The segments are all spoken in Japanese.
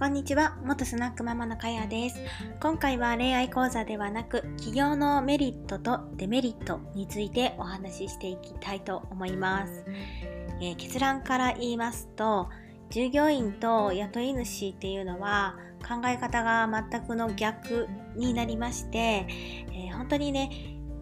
こんにちは、元スナックママのかやです。今回は恋愛講座ではなく、起業のメリットとデメリットについてお話ししていきたいと思います。えー、結論から言いますと、従業員と雇い主っていうのは考え方が全くの逆になりまして、えー、本当にね、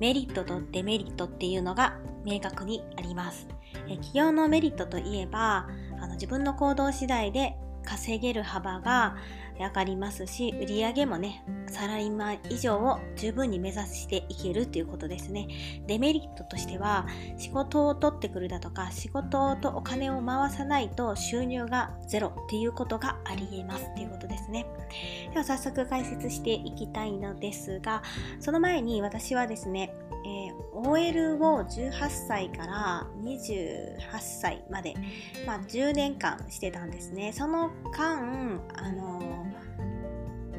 メリットとデメリットっていうのが明確にあります。えー、企業のメリットといえば、あの自分の行動次第で稼げる幅が上がりますし売上もねサラリーマン以上を十分に目指していけるということですね。デメリットとしては仕事を取ってくるだとか仕事とお金を回さないと収入がゼロっていうことがありえますということですね。では早速解説していきたいのですがその前に私はですねえー、OL を18歳から28歳まで、まあ、10年間してたんですね。その間、あの、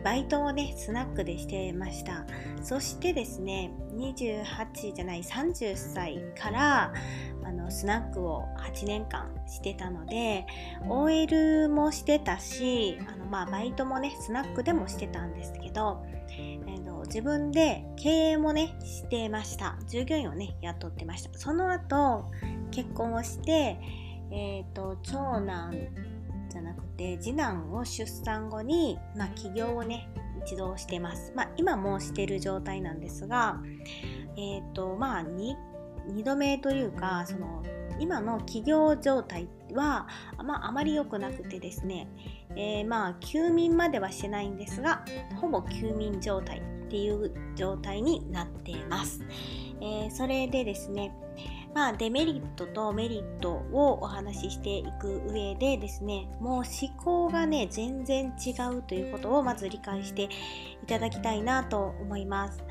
バイトをね、スナックでしてました。そしてですね、28じゃない30歳からあのスナックを8年間してたので OL もしてたしあの、まあ、バイトもねスナックでもしてたんですけど、えー自分で経営もねしてました従業員をね雇ってましたその後結婚をしてえっ、ー、と長男じゃなくて次男を出産後に、まあ、起業をね一度してます、まあ、今もしてる状態なんですがえっ、ー、とまあ 2, 2度目というかその今の起業状態は、まあ、あまり良くなくてですね、えー、まあ休眠まではしてないんですがほぼ休眠状態っていう状態になっています、えー、それでですねまあ、デメリットとメリットをお話ししていく上でですねもう思考がね全然違うということをまず理解していただきたいなと思います。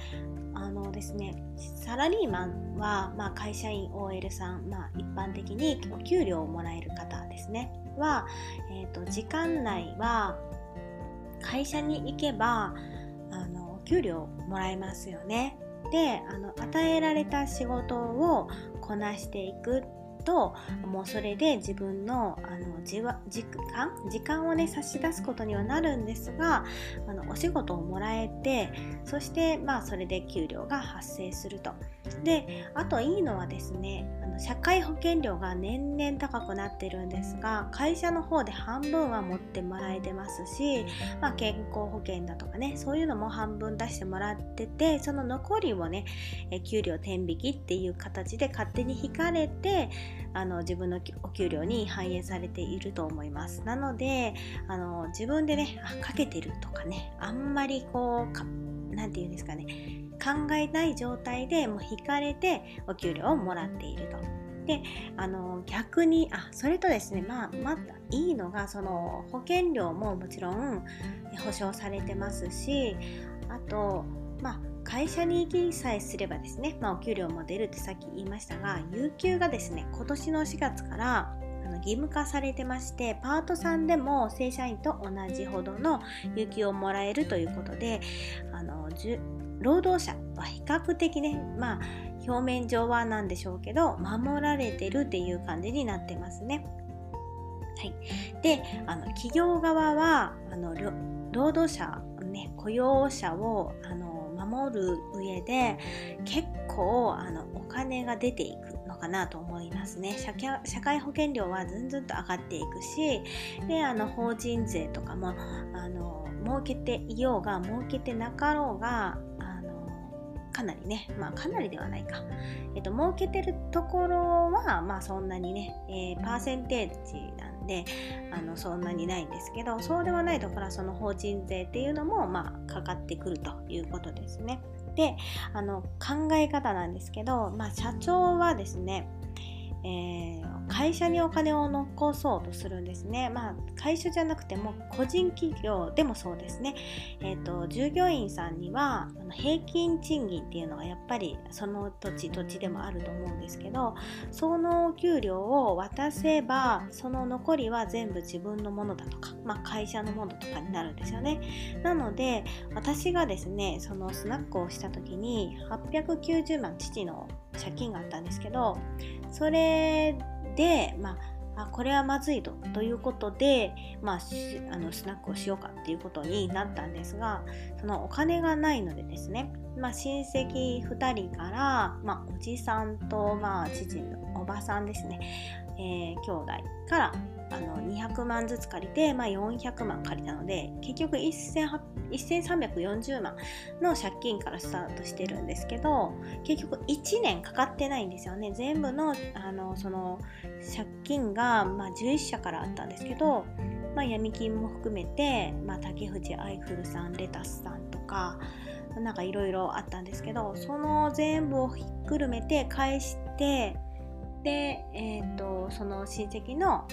あのですねサラリーマンは、まあ、会社員 OL さん、まあ、一般的にお給料をもらえる方ですね。は、えーと、時間内は会社に行けばあのお給料もらえますよね。であの与えられた仕事をこなしていくともうそれで自分のあの時間時間をね差し出すことにはなるんですがあのお仕事をもらえてそしてまあそれで給料が発生すると。であといいのはですねあの社会保険料が年々高くなってるんですが会社の方で半分は持ってもらえてますし、まあ、健康保険だとかねそういうのも半分出してもらっててその残りをね給料天引きっていう形で勝手に引かれてあの自分のお給料に反映されていると思います。なのであの自分でねあかけてるとかねあんまりこう何て言うんですかね考えない状態でもう引かれてお給料をもらっていると。であの逆にあそれとですねまあまたいいのがその保険料ももちろん保証されてますしあとまあ会社に行きさえすればですね、まあ、お給料も出るってさっき言いましたが有給がですね今年の4月から義務化されてましてパートさんでも正社員と同じほどの有給をもらえるということであの労働者は比較的ねまあ表面上はなんでしょうけど守られてるっていう感じになってますね。はい、であの企業側はあの労働者、ね、雇用者をあの守る上で結構あのお金が出ていくかなと思いますね社会保険料はずんずんと上がっていくしであの法人税とかもあの儲けていようが儲けてなかろうがかなりね、まあかなりではないか。えっと、儲けてるところは、まあそんなにね、えー、パーセンテージなで、あの、そんなにないんですけど、そうではないところはその法人税っていうのも、まあかかってくるということですね。で、あの、考え方なんですけど、まあ社長はですね、えー、会社にお金を残そうとするんですね。まあ、会社じゃなくても個人企業でもそうですね。えーと、従業員さんには平均賃金っていうのがやっぱりその土地土地でもあると思うんですけどその給料を渡せばその残りは全部自分のものだとか、まあ、会社のものとかになるんですよね。なので私がですねそのスナックをした時に890万父の借金があったんですけどそれで、まあ、あこれはまずいとということで、まあ、あのスナックをしようかっていうことになったんですがそのお金がないのでですね、まあ、親戚2人から、まあ、おじさんと、まあ、父のおばさんですね、えー、兄弟からあの200万ずつ借りて、まあ、400万借りたので結局1340万の借金からスタートしてるんですけど結局1年かかってないんですよね。全部のあのその借金が、まあ、11社からあったんですけど、まあ、闇金も含めて、まあ、竹藤アイフルさんレタスさんとかなんかいろいろあったんですけどその全部をひっくるめて返してで、えーと、その親戚の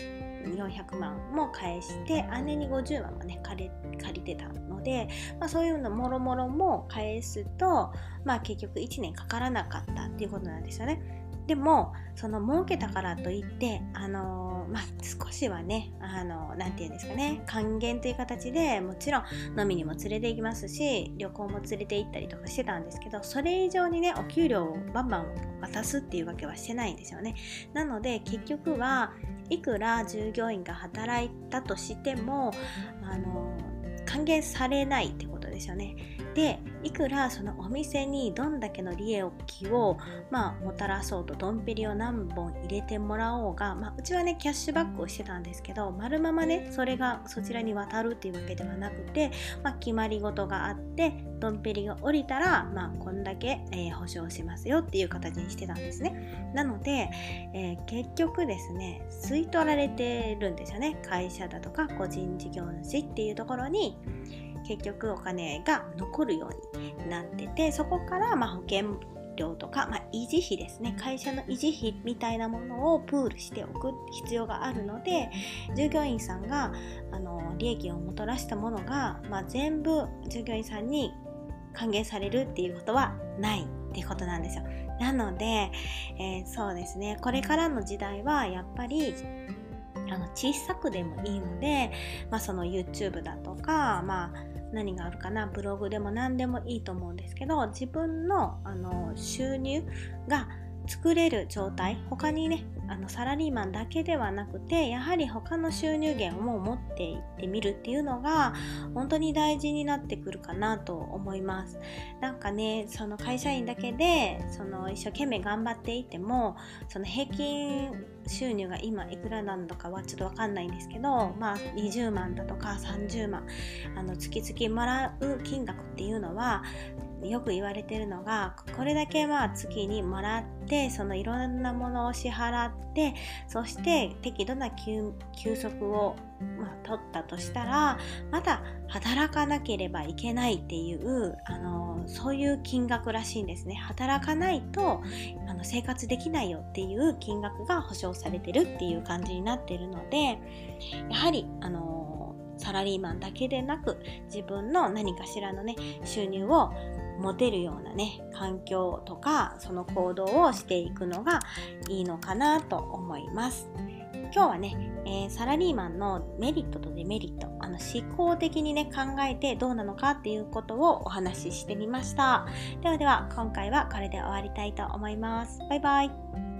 400万も返して姉に50万もね借り借りてたので、まあ、そういうのもろもろも返すと、まあ、結局1年かからなかったっていうことなんですよね。でもその儲けたからといってあのー、まあ、少しはねあの何て言うんですかね還元という形でもちろん飲みにも連れて行きますし旅行も連れて行ったりとかしてたんですけどそれ以上にねお給料をバンバン渡すっていうわけはしてないんですよね。なので結局はいくら従業員が働いたとしてもあの還元されないってことですよね。でいくらそのお店にどんだけの利益を、まあ、もたらそうとドンペリを何本入れてもらおうが、まあ、うちはねキャッシュバックをしてたんですけど丸ままねそれがそちらに渡るっていうわけではなくて、まあ、決まり事があってドンペリが降りたら、まあ、こんだけ、えー、保証しますよっていう形にしてたんですね。なので、えー、結局ですね吸い取られてるんですよね。会社だとか個人事業主っていうところに。結局お金が残るようになっててそこからま保険料とか、まあ、維持費ですね。会社の維持費みたいなものをプールしておく必要があるので従業員さんがあの利益をもたらしたものが、まあ、全部従業員さんに還元されるっていうことはないっていうことなんですよ。なので、えー、そうですね。これからの時代はやっぱりあの小さくでもいいので、まあ、その YouTube だとか、まあ、何があるかなブログでも何でもいいと思うんですけど自分のあの収入が作れる状態他にねあのサラリーマンだけではなくてやはり他の収入源を持っていってみるっていうのが本当に大事になってくるかなと思います。なんかねその会社員だけでその一生懸命頑張っていてもその平均収入が今いくらなのかはちょっと分かんないんですけどまあ20万だとか30万あの月々もらう金額っていうのはよく言われてるのがこれだけは月にもらってってそのいろんなものを支払ってそして適度な休息を、まあ、取ったとしたらまた働かなければいけないっていうあのそういう金額らしいんですね。働かないとあの生活できないよっていう金額が保証されてるっていう感じになってるのでやはりあのサラリーマンだけでなく自分の何かしらのね収入を持てるようなね環境とかその行動をしていくのがいいのかなと思います。今日はね、えー、サラリーマンのメリットとデメリットあの思考的にね考えてどうなのかっていうことをお話ししてみました。ではでは今回はこれで終わりたいと思います。バイバイ。